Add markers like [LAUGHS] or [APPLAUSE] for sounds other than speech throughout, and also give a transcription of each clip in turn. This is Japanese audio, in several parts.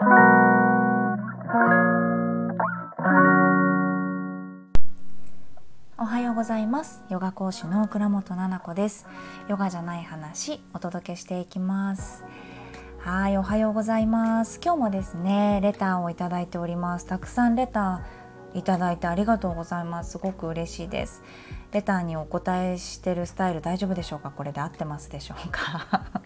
おはようございます。ヨガ講師の倉本々子です。ヨガじゃない話お届けしていきます。はいおはようございます。今日もですねレターをいただいております。たくさんレターいただいてありがとうございます。すごく嬉しいです。レターにお答えしてるスタイル大丈夫でしょうか？これで合ってますでしょうか？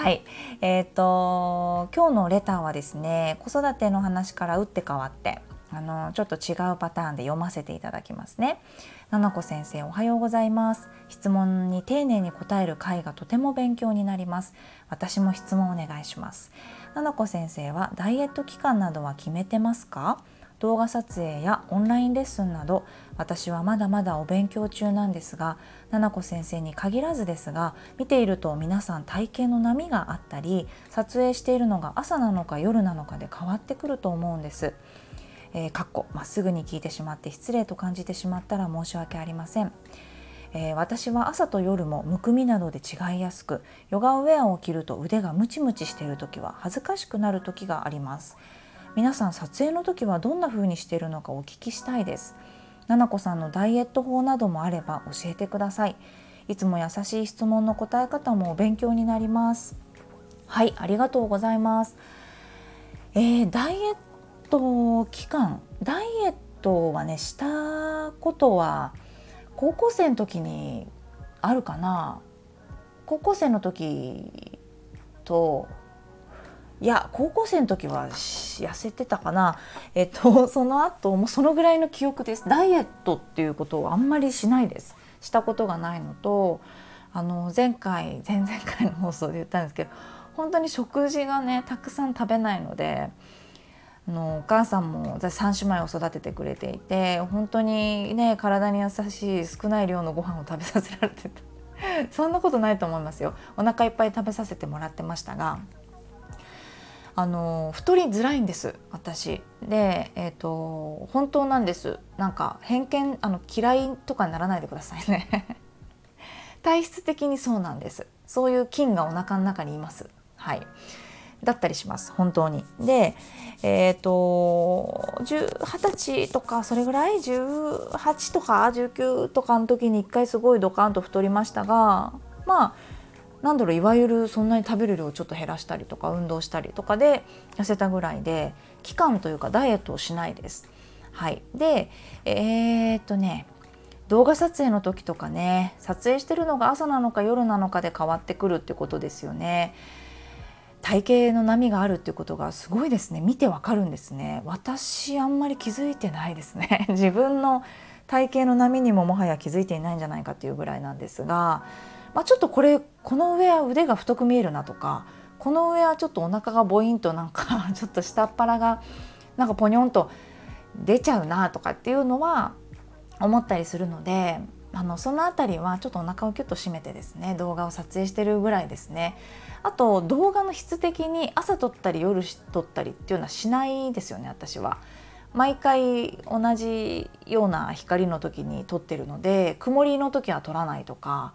はいえーと、と今日のレターはですね子育ての話から打って変わってあのちょっと違うパターンで読ませていただきますね。ななこ先生おはようございます。質問に丁寧に答える回がとても勉強になります。私も質問お願いします。ななこ先生はダイエット期間などは決めてますか？動画撮影やオンラインレッスンなど私はまだまだお勉強中なんですがななこ先生に限らずですが見ていると皆さん体型の波があったり撮影しているのが朝なのか夜なのかで変わってくると思うんです。えー、かっこまっすぐに聞いてしまって失礼と感じてしまったら申し訳ありません。えー、私は朝と夜もむくみなどで違いやすくヨガウェアを着ると腕がムチムチしている時は恥ずかしくなる時があります皆さん撮影の時はどんな風にしているのかお聞きしたいです。ななこさんのダイエット法などもあれば教えてください。いつも優しい質問の答え方も勉強になります。はいありがとうございます。えー、ダイエット期間ダイエットはねしたことは高校生の時にあるかな。高校生の時といや高校生の時は痩せてたかな。えっと [LAUGHS] その後もそのぐらいの記憶です。ダイエットっていうことをあんまりしないです。したことがないのとあの前回前々回の放送で言ったんですけど本当に食事がねたくさん食べないのでのお母さんも3姉妹を育ててくれていて本当にね体に優しい少ない量のご飯を食べさせられてた。そんなことないと思いますよ。お腹いっぱい食べさせてもらってましたがあの太りづらいんです私。でえっ、ー、と本当なんです。なんか偏見あの嫌いとかにならないでくださいね。[LAUGHS] 体質的にそうなんです。そういう菌がお腹の中にいます。はい。だったりします本当に。でえっ、ー、と二十歳とかそれぐらい？18とか？19とかの時に1回すごいドカンと太りましたがまあなんだろういわゆるそんなに食べる量をちょっと減らしたりとか運動したりとかで痩せたぐらいで期間というかダイエットをしないです。はい、でえー、っとね動画撮影の時とかね撮影してるのが朝なのか夜なのかで変わってくるってことですよね。体型の波があるっていうことがすごいですね見てわかるんですね私あんまり気づいてないですね [LAUGHS] 自分の体型の波にももはや気づいていないんじゃないかっていうぐらいなんですが、まあ、ちょっとこれこの上は腕が太く見えるなとかこの上はちょっとお腹がボインとなんか [LAUGHS] ちょっと下っ腹がなんかポニョンと出ちゃうなとかっていうのは思ったりするのであのその辺りはちょっとお腹をキュッと締めてですね動画を撮影してるぐらいですねあと動画の質的に朝撮ったり夜撮ったりっていうのはしないですよね私は。毎回同じような光の時に撮ってるので曇りの時は撮らないとか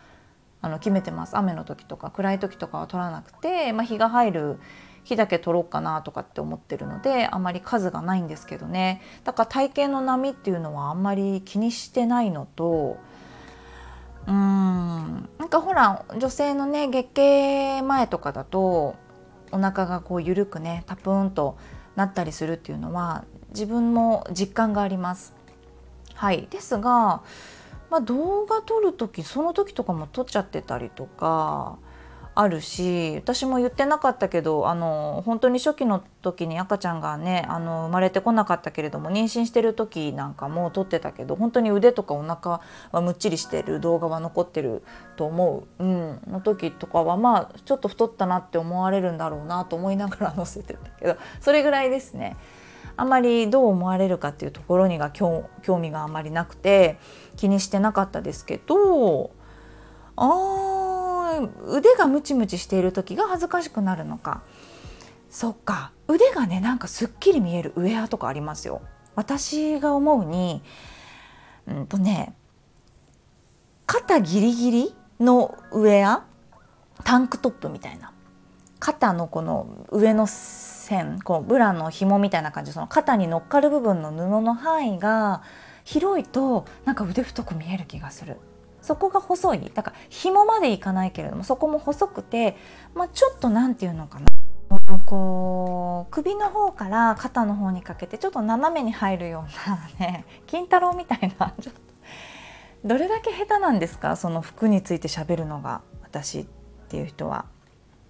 あの決めてます。雨の時とか暗い時とかは撮らなくて、まあ、日が入る日だけ撮ろうかなとかって思ってるのであまり数がないんですけどね。だから体型の波っていうのはあんまり気にしてないのとうーんなんかほら女性のね月経前とかだとお腹がこう緩くねタプーンとなったりするっていうのは自分も実感があります。はい。ですが、まあ、動画撮る時その時とかも撮っちゃってたりとかあるし私も言ってなかったけどあの本当に初期の時に赤ちゃんがねあの生まれてこなかったけれども妊娠してる時なんかも撮ってたけど本当に腕とかお腹はむっちりしてる動画は残ってると思う、うん、の時とかはまあちょっと太ったなって思われるんだろうなと思いながら [LAUGHS] 載せてたけどそれぐらいですね。あまりどう思われるかっていうところにが興味があまりなくて気にしてなかったですけどあ腕がムチムチしている時が恥ずかしくなるのか。そっか。腕がねなんかすっきり見えるウェアとかありますよ。私が思うにうんとね肩ギリギリのウェア？タンクトップみたいな。肩のこの上の線こうブラの紐みたいな感じその肩に乗っかる部分の布の範囲が広いとなんか腕太く見える気がする。そこが細い。だから紐までいかないけれどもそこも細くて、まあ、ちょっと何て言うのかな。こう首の方から肩の方にかけてちょっと斜めに入るような [LAUGHS] ね金太郎みたいなちょっとどれだけ下手なんですか？その服について喋るのが私っていう人は。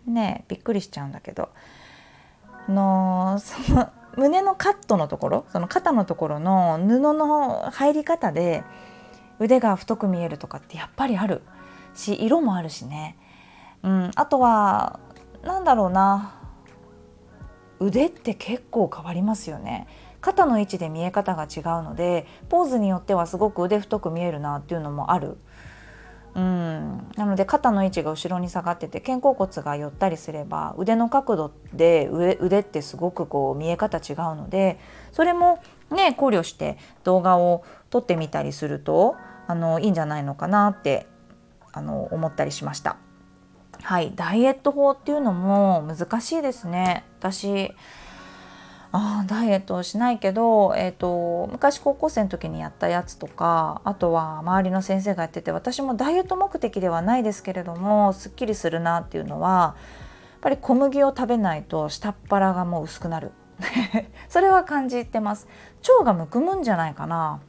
ねびっくりしちゃうんだけど。のその胸のカットのところその肩のところの布の入り方で腕が太く見えるとかってやっぱりある。し色もあるしね、うん、あとは何だろうな。腕って結構変わりますよね。肩の位置で見え方が違うのでポーズによってはすごく腕太く見えるなっていうのもある。うんなので肩の位置が後ろに下がってて肩甲骨が寄ったりすれば腕の角度で腕ってすごくこう見え方違うのでそれもね考慮して動画を撮ってみたりするとあのいいんじゃないのかなってあの思ったりしました。はいダイエット法っていうのも難しいですね。私あダイエットをしないけど、えーと、昔高校生の時にやったやつとかあとは周りの先生がやってて私もダイエット目的ではないですけれどもすっきりするなっていうのはやっぱり小麦を食べないと下っ腹がもう薄くなる。[LAUGHS] それは感じてます。腸がむくむんじゃないかな。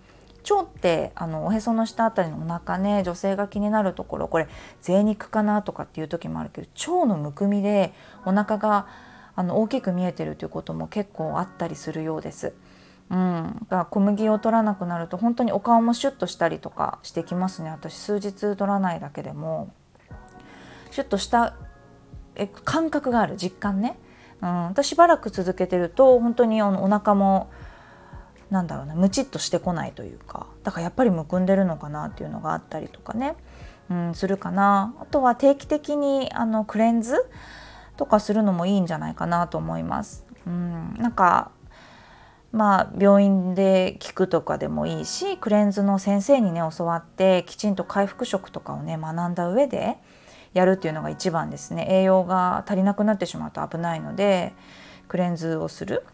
腸ってあのおへその下あたりのお腹ね女性が気になるところこれ贅肉かなとかっていう時もあるけど腸のむくみでお腹があの大きく見えてるということも結構あったりするようです。うん、が小麦を取らなくなると本当にお顔もシュッとしたりとかしてきますね。私数日取らないだけでも。シュッとしたえ感覚がある。実感ね、うん、私しばらく続けてると本当にお腹もなんだろうなムチっとしてこないというか。だからやっぱりむくんでるのかなっていうのがあったりとかね、うん、するかな。あとは定期的にあのクレンズとかするのもいいんじゃないかなと思います。うん、なんかまあ病院で聞くとかでもいいしクレンズの先生にね教わってきちんと回復食とかをね学んだ上でやるっていうのが一番ですね。栄養が足りなくなってしまうと危ないのでクレンズをする。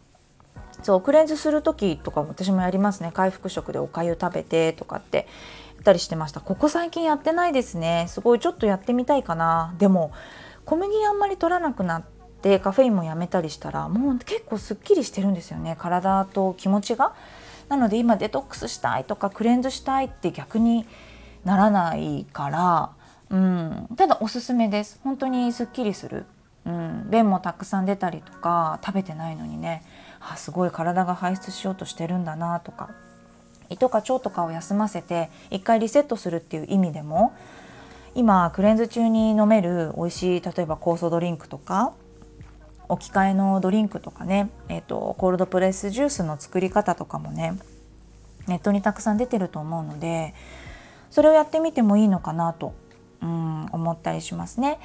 そうクレンズする時とかも私もやりますね。回復食でおかゆ食べてとかってやったりしてました。ここ最近やってないですね。すごいちょっとやってみたいかな。でも小麦あんまり取らなくなってカフェインもやめたりしたらもう結構すっきりしてるんですよね。体と気持ちが。なので今デトックスしたいとかクレンズしたいって逆にならないから、うん、ただおすすめです。本当にすっきりする、うん、便もたくさん出たりとか食べてないのにね。あすごい体が排出しようとしてるんだなとか。胃とか腸とかを休ませて一回リセットするっていう意味でも今クレンズ中に飲める美味しい例えば酵素ドリンクとか置き換えのドリンクとかね、えーと、コールドプレスジュースの作り方とかもねネットにたくさん出てると思うのでそれをやってみてもいいのかなと、うん、思ったりしますね。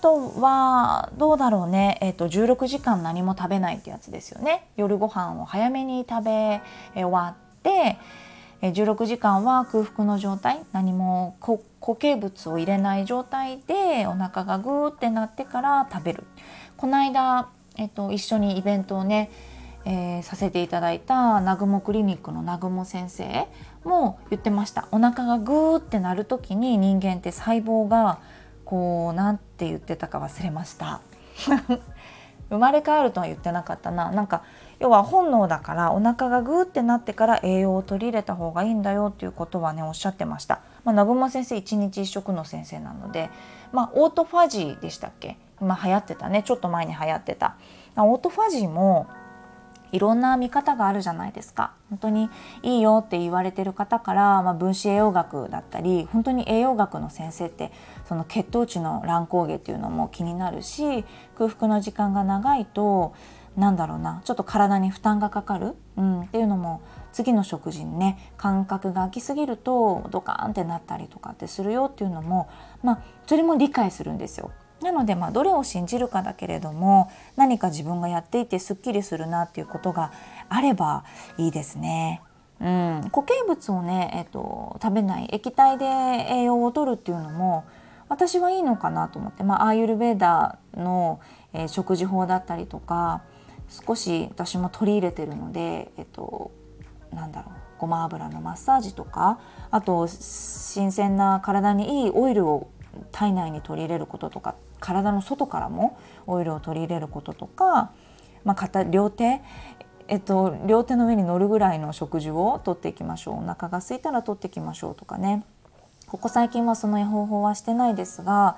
とはどうだろうね、えーと、16時間何も食べないってやつですよね。夜ご飯を早めに食べ終わって16時間は空腹の状態何も固形物を入れない状態でお腹がグーってなってから食べる。この間、えっと、一緒にイベントをね、えー、させていただいた南雲クリニックの南雲先生も言ってました。お腹がグーってなる時に人間って細胞がこうなんて言ってたか忘れました。[LAUGHS] 生まれ変わるとは言ってなかったな。なんか要は本能だからお腹がグーってなってから栄養を取り入れた方がいいんだよっていうことはねおっしゃってました。まあ、南雲先生一日一食の先生なので、まあ、オートファジーでしたっけ？今流行ってたね。ちょっと前に流行ってた。オートファジーもいろんな見方があるじゃないですか。本当にいいよって言われてる方から、まあ、分子栄養学だったり本当に栄養学の先生ってその血糖値の乱高下っていうのも気になるし空腹の時間が長いとなんだろうなちょっと体に負担がかかる、うん、っていうのも次の食事にね感覚が空きすぎるとドカーンってなったりとかってするよっていうのもまあそれも理解するんですよ。なのでまあどれを信じるかだけれども何か自分がやっていてすっきりするなっていうことがあればいいですね。うん、固形物をね、えっと、食べない液体で栄養を取るっていうのも私はいいのかなと思って、まあ、アーユルベーダの、えー、食事法だったりとか少し私も取り入れてるので、えっと、なんだろうごま油のマッサージとかあと新鮮な体にいいオイルを体内に取り入れることとか体の外からもオイルを取り入れることとか、まあ、片両手えっと、両手の上に乗るぐらいの食事をとっていきましょう。お腹が空いたらとっていきましょうとかね。ここ最近はその方法はしてないですが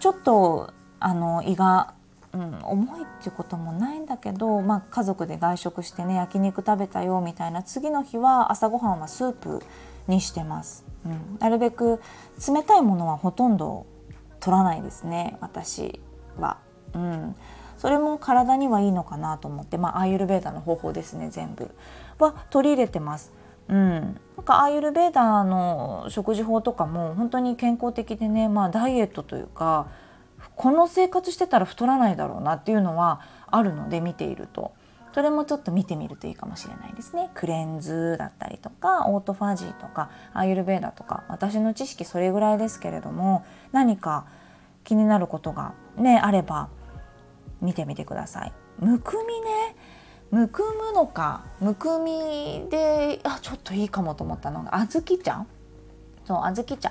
ちょっとあの胃がうん、重いっていうこともないんだけど、まあ、家族で外食してね焼肉食べたよみたいな次の日は朝ごはんはスープにしてます、うん、なるべく冷たいものはほとんど取らないですね私は、うん、それも体にはいいのかなと思ってまあアーユルベーダの方法ですね全部。は取り入れてます。うん、なんかアーユルベーダの食事法とかも本当に健康的でね、まあ、ダイエットというかこの生活してたら太らないだろうなっていうのはあるので見ていると。それもちょっと見てみるといいかもしれないですね。クレンズだったりとかオートファジーとかアーユルベーダとか私の知識それぐらいですけれども何か気になることがねあれば見てみてください。むくみね。むくむのかむくみであちょっといいかもと思ったのが小豆茶。そう小豆茶。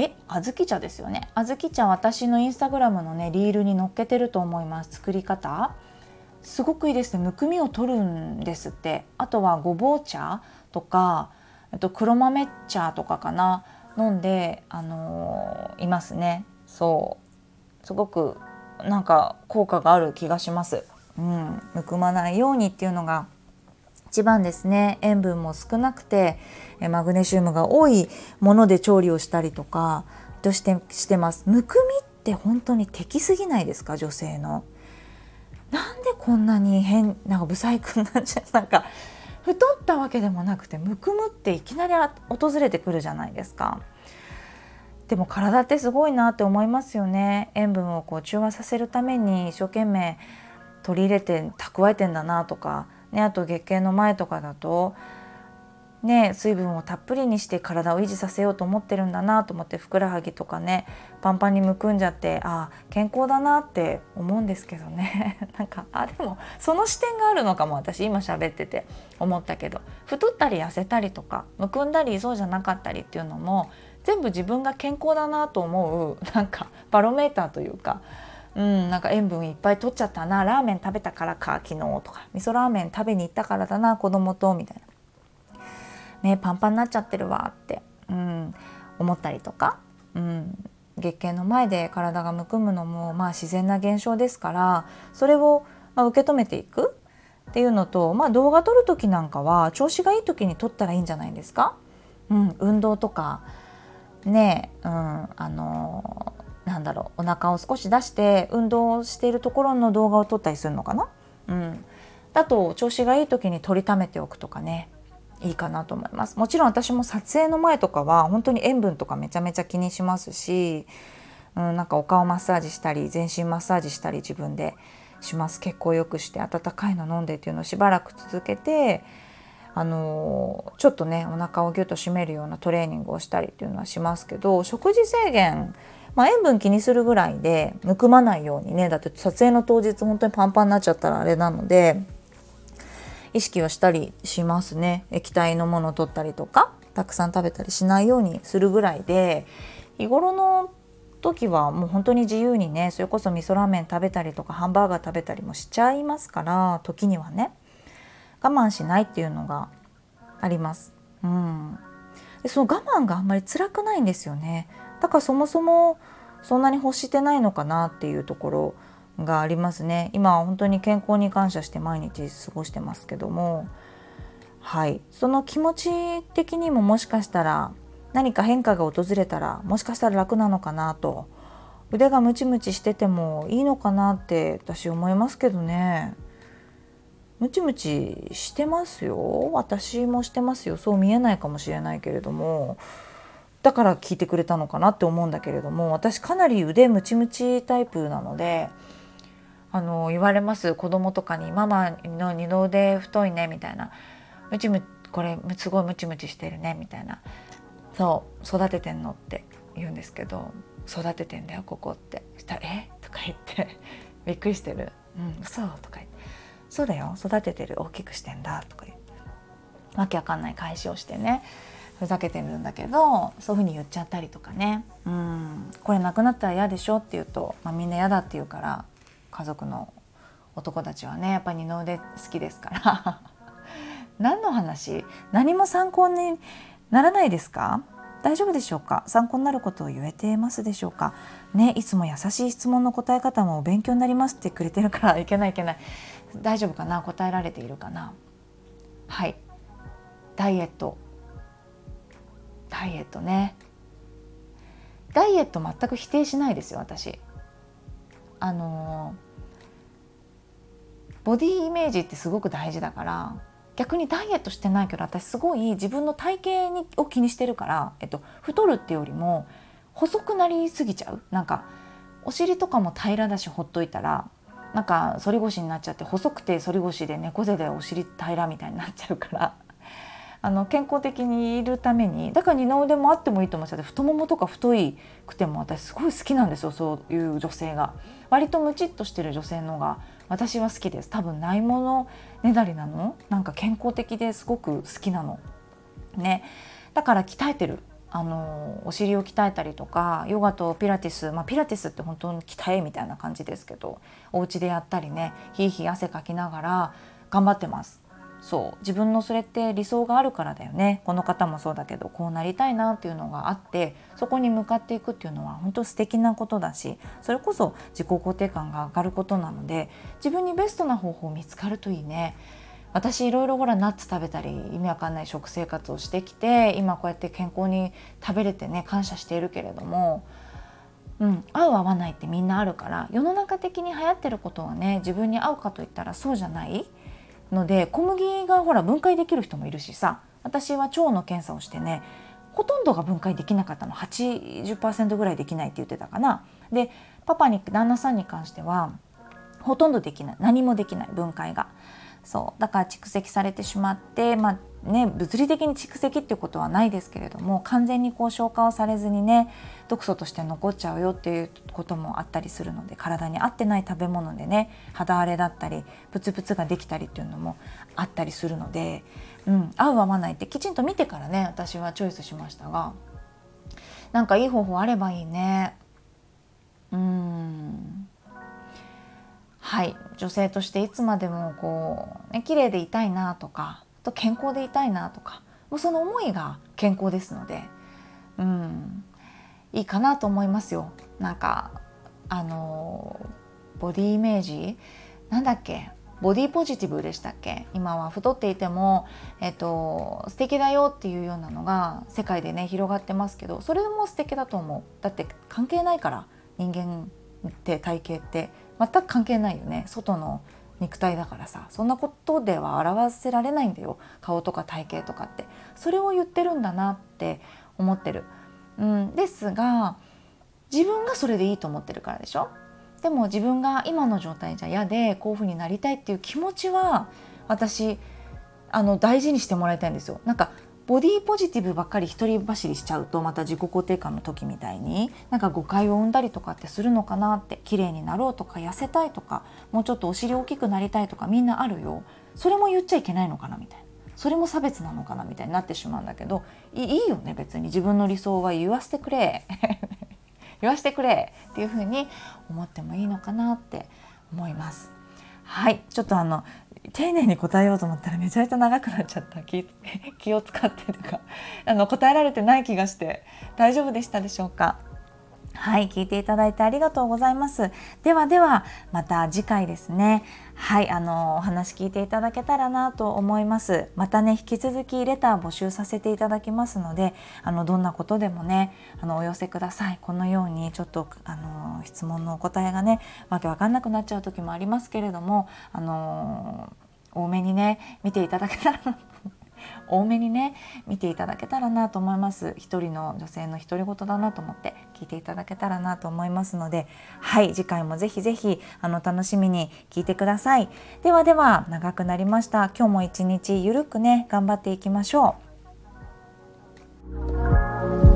え小豆茶ですよね。小豆茶私のインスタグラムのねリールに載っけてると思います。作り方。すごくいいですね。むくみを取るんですって。あとはごぼう茶とかと黒豆茶とかかな。飲んであのー、いますね。そう。すごくなんか効果がある気がします。うん。むくまないようにっていうのが一番ですね。塩分も少なくてマグネシウムが多いもので調理をしたりとかとしてしてます。むくみって本当に敵すぎないですか？女性の。なんでこんなに変なんかブサイクになっちゃう？なんか太ったわけでもなくてむくむっていきなり訪れてくるじゃないですか。でも体ってすごいなって思いますよね。塩分をこう中和させるために一生懸命取り入れて蓄えてんだなとかね、あと月経の前とかだと、ね、水分をたっぷりにして体を維持させようと思ってるんだなと思ってふくらはぎとかねパンパンにむくんじゃってああ健康だなって思うんですけどね。[LAUGHS] なんかあでもその視点があるのかも私今喋ってて思ったけど。太ったり痩せたりとかむくんだりそうじゃなかったりっていうのも全部自分が健康だなと思うなんかバロメーターというかうん、なんか塩分いっぱい取っちゃったなラーメン食べたからか昨日とか。味噌ラーメン食べに行ったからだな子供とみたいな。ねパンパンになっちゃってるわって、うん、思ったりとか、うん、月経の前で体がむくむのもまあ自然な現象ですからそれをま受け止めていくっていうのと、まあ、動画撮る時なんかは調子がいい時に撮ったらいいんじゃないですか、うん、運動とか。ねうんあのなんだろうお腹を少し出して運動しているところの動画を撮ったりするのかな、うん、だと調子がいい時に撮りためておくとかねいいかなと思います。もちろん私も撮影の前とかは本当に塩分とかめちゃめちゃ気にしますし、うん、なんかお顔マッサージしたり全身マッサージしたり自分でします。結構よくして温かいの飲んでっていうのをしばらく続けてあのちょっとねお腹をギュッと締めるようなトレーニングをしたりっていうのはしますけど食事制限まあ、塩分気にするぐらいでむくまないようにねだって撮影の当日本当にパンパンになっちゃったらあれなので意識はしたりしますね液体のものを取ったりとかたくさん食べたりしないようにするぐらいで日頃の時はもう本当に自由にねそれこそ味噌ラーメン食べたりとかハンバーガー食べたりもしちゃいますから時にはね我慢しないっていうのがあります。うん、でその我慢があんまり辛くないんですよね。だからそもそもそんなに欲してないのかなっていうところがありますね。今は本当に健康に感謝して毎日過ごしてますけども。はい。その気持ち的にももしかしたら何か変化が訪れたらもしかしたら楽なのかなと。腕がムチムチしててもいいのかなって私思いますけどね。ムチムチしてますよ。私もしてますよ。そう見えないかもしれないけれども。だから聞いてくれたのかなって思うんだけれども私かなり腕ムチムチタイプなのであの言われます。子供とかに「ママの二の腕太いね」みたいな「ムチムこれすごいムチムチしてるね」みたいな「そう育ててんの?」って言うんですけど育ててんだよここって。したら「え？とか言って。[LAUGHS] びっくりしてる「うん嘘」とか言って「そうだよ育ててる。大きくしてんだ」とか言って。わけわかんない返しをしてね。ふざけてるんだけどそういうふうに言っちゃったりとかね「うん。これなくなったら嫌でしょ」って言うと、まあ、みんな嫌だって言うから家族の男たちはねやっぱ二の腕好きですから。[LAUGHS] 何の話？何も参考にならないですか？大丈夫でしょうか？参考になることを言えてますでしょうか？ねいつも優しい質問の答え方も勉強になりますってくれてるからいけないいけない。大丈夫かな？答えられているかな？はい。ダイエット。ダイエットね。ダイエット全く否定しないですよ私。あのボディイメージってすごく大事だから逆にダイエットしてないけど私すごい自分の体型にを気にしてるから、えっと、太るっていうよりも細くなりすぎちゃう。なんかお尻とかも平らだしほっといたらなんか反り腰になっちゃって細くて反り腰で猫背でお尻平らみたいになっちゃうから。あの健康的にいるためにだから二の腕もあってもいいと思っちゃって太ももとか太いくても私すごい好きなんですよそういう女性が。割とムチっとしてる女性の方が私は好きです。多分ないものねだりなの？なんか健康的ですごく好きなの。ね。だから鍛えてる。あのお尻を鍛えたりとかヨガとピラティス、まあ、ピラティスって本当に鍛えみたいな感じですけどお家でやったりねひいひい汗かきながら頑張ってます。そう自分のそれって理想があるからだよねこの方もそうだけどこうなりたいなっていうのがあってそこに向かっていくっていうのは本当素敵なことだしそれこそ自己肯定感が上がることなので自分にベストな方法見つかるといいね。私いろいろほらナッツ食べたり意味わかんない食生活をしてきて今こうやって健康に食べれてね感謝しているけれども、うん、合う合わないってみんなあるから世の中的に流行ってることはね自分に合うかといったらそうじゃないので小麦がほら分解できる人もいるしさ私は腸の検査をしてねほとんどが分解できなかったの80%ぐらいできないって言ってたかな。でパパに旦那さんに関してはほとんどできない何もできない分解が。そうだから蓄積されてしまって、まあね、物理的に蓄積っていうことはないですけれども完全にこう消化をされずにね毒素として残っちゃうよっていうこともあったりするので体に合ってない食べ物でね肌荒れだったりプツプツができたりっていうのもあったりするので、うん、合う合わないってきちんと見てからね私はチョイスしましたがなんかいい方法あればいいね。うんはい女性としていつまでもこう、ね、綺麗でいたいなとかと健康でいたいなとかもうその思いが健康ですので、うん、いいかなと思いますよ。なんかあのボディイメージなんだっけボディポジティブでしたっけ？今は太っていても、えっと、素敵だよっていうようなのが世界でね広がってますけどそれも素敵だと思う。だって関係ないから人間って体型って。全く関係ないよね。外の肉体だからさそんなことでは表せられないんだよ。顔とか体型とかって。それを言ってるんだなって思ってる、うん、ですが自分がそれでいいと思ってるからでしょ？でも自分が今の状態じゃ嫌でこういうふうになりたいっていう気持ちは私あの大事にしてもらいたいんですよ。なんかボディポジティブばっかり一人走りしちゃうとまた自己肯定感の時みたいになんか誤解を生んだりとかってするのかなって綺麗になろうとか痩せたいとかもうちょっとお尻大きくなりたいとかみんなあるよ。それも言っちゃいけないのかなみたいな。それも差別なのかなみたいになってしまうんだけどいいよね別に自分の理想は言わせてくれ。[LAUGHS] 言わせてくれ。っていうふうに思ってもいいのかなって思います。はい。ちょっとあの丁寧に答えようと思ったらめちゃめちゃ長くなっちゃった。気 [LAUGHS] 気を使ってとか。あの答えられてない気がして大丈夫でしたでしょうか。はい聞いていただいてありがとうございます。ではではまた次回ですね。はいあのお話聞いていただけたらなと思います。またね引き続きレター募集させていただきますのであのどんなことでもねあのお寄せください。このようにちょっとあの質問のお答えがねわけわかんなくなっちゃう時もありますけれどもあの多めにね見ていただけたら多めにね見ていただけたらなと思います。一人の女性の独り言だなと思って聞いていただけたらなと思いますのではい次回もぜひぜひあの楽しみに聞いてください。ではでは長くなりました。今日も一日ゆるくね頑張っていきましょう。